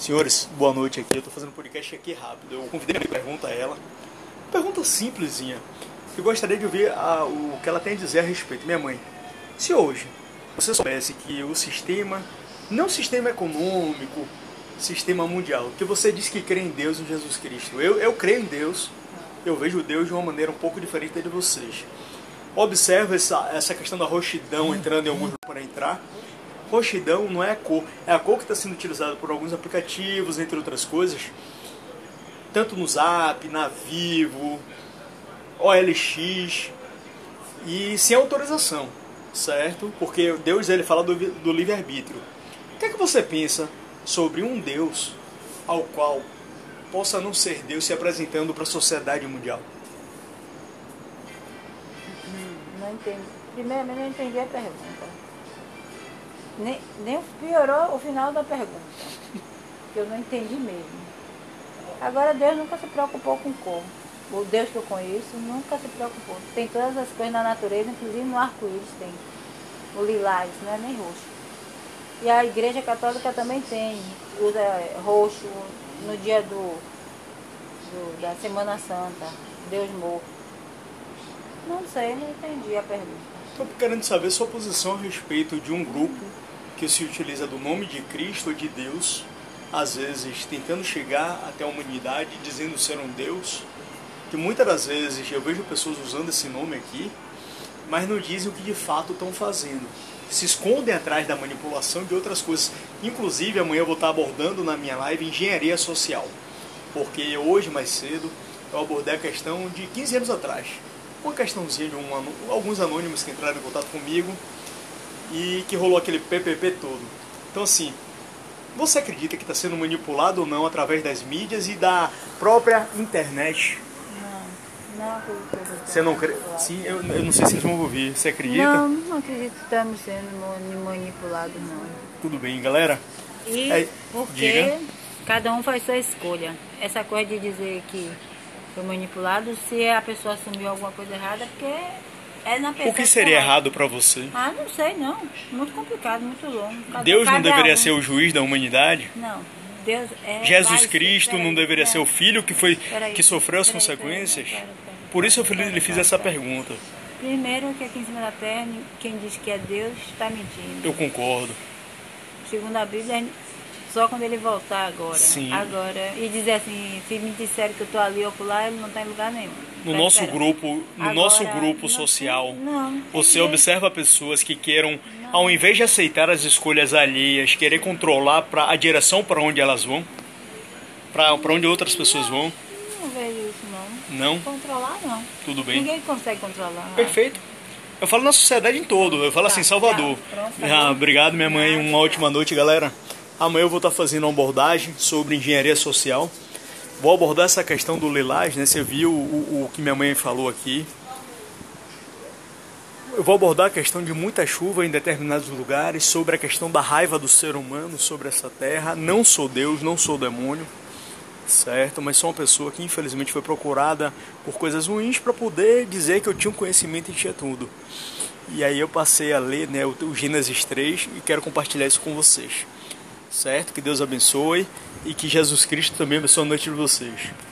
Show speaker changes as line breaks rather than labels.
Senhores, boa noite aqui. Eu tô fazendo um podcast aqui rápido. Eu convidei a pergunta a ela. Pergunta simplesinha. Eu gostaria de ouvir a, o que ela tem a dizer a respeito. Minha mãe, se hoje você soubesse que o sistema, não sistema econômico, sistema mundial, que você diz que crê em Deus e em Jesus Cristo. Eu, eu creio em Deus, eu vejo Deus de uma maneira um pouco diferente da de vocês. Observo essa, essa questão da roxidão entrando em alguns para entrar. Roxidão não é a cor, é a cor que está sendo utilizada por alguns aplicativos, entre outras coisas, tanto no Zap, na Vivo, OLX, e sem autorização, certo? Porque Deus ele fala do, do livre-arbítrio. O que é que você pensa sobre um Deus ao qual possa não ser Deus se apresentando para a sociedade mundial?
Não entendi. Primeiramente, não entendi a pergunta. Nem, nem piorou o final da pergunta. Que eu não entendi mesmo. Agora, Deus nunca se preocupou com cor. O Deus que eu conheço nunca se preocupou. Tem todas as coisas na natureza, inclusive no arco-íris tem. O lilás, não é nem roxo. E a igreja católica também tem. Usa roxo no dia do, do da Semana Santa. Deus morto. Não sei, não entendi a pergunta.
Estou querendo saber sua posição a respeito de um grupo que se utiliza do nome de Cristo ou de Deus, às vezes tentando chegar até a humanidade, dizendo ser um Deus, que muitas das vezes eu vejo pessoas usando esse nome aqui, mas não dizem o que de fato estão fazendo. Se escondem atrás da manipulação de outras coisas. Inclusive, amanhã eu vou estar abordando na minha live engenharia social. Porque hoje, mais cedo, eu abordei a questão de 15 anos atrás. Uma questãozinha de um, alguns anônimos que entraram em contato comigo e que rolou aquele PPP todo. Então, assim, você acredita que está sendo manipulado ou não através das mídias e da própria internet?
Não, não acredito.
Você não crê? Sim, eu, eu não sei se eles vão ouvir. Você acredita?
Não, não acredito que estamos sendo mani- manipulados, não.
Tudo bem, galera?
E
É,
porque
diga.
cada um faz sua escolha. Essa coisa de dizer que foi manipulado, se a pessoa assumiu alguma coisa errada, porque é.
O que seria
correta.
errado para você?
Ah, não sei não. Muito complicado, muito longo. Cada-
Deus não deveria
um-
ser o juiz da humanidade?
Não. Deus é.
Jesus Cristo não
peraí,
deveria ser o
peraí.
filho que foi
Peraí,
que sofreu as
peraí,
consequências?
peraí, peraí, peraí.
Por isso eu lhe fiz essa pergunta.
Primeiro que aqui em cima da terra, quem diz que é Deus está mentindo.
Eu concordo.
Segundo a Bíblia, só quando ele voltar agora.
Sim.
Agora. E dizer assim, se me disserem que eu estou ali ou por lá, ele não está em lugar nenhum.
No
Tá
nosso
esperando.
grupo, no
Agora,
nosso grupo
não-
social,
não, não
você observa pessoas que queiram, ao invés de aceitar as escolhas alheias, querer controlar pra, a direção para onde elas vão, para onde outras pessoas vão.
Não vejo isso não.
Não?
Controlar não.
Tudo bem.
Ninguém consegue controlar.
Perfeito. Eu falo na sociedade em todo. Eu falo
Tá,
assim, Salvador.
tchau. Pronto, tá
Ah, obrigado, minha mãe. Uma ótima noite, galera. Amanhã eu vou estar fazendo uma abordagem sobre engenharia social. Vou abordar essa questão do lilás, né? Você viu o, o, que minha mãe falou aqui. Eu vou abordar a questão de muita chuva em determinados lugares, sobre a questão da raiva do ser humano sobre essa terra. Não sou Deus, não sou demônio, certo? Mas sou uma pessoa que infelizmente foi procurada por coisas ruins para poder dizer que eu tinha um conhecimento e tinha tudo. E aí eu passei a ler né, o Gênesis 3 e quero compartilhar isso com vocês, certo? Que Deus abençoe e que Jesus Cristo também abençoe a noite de vocês.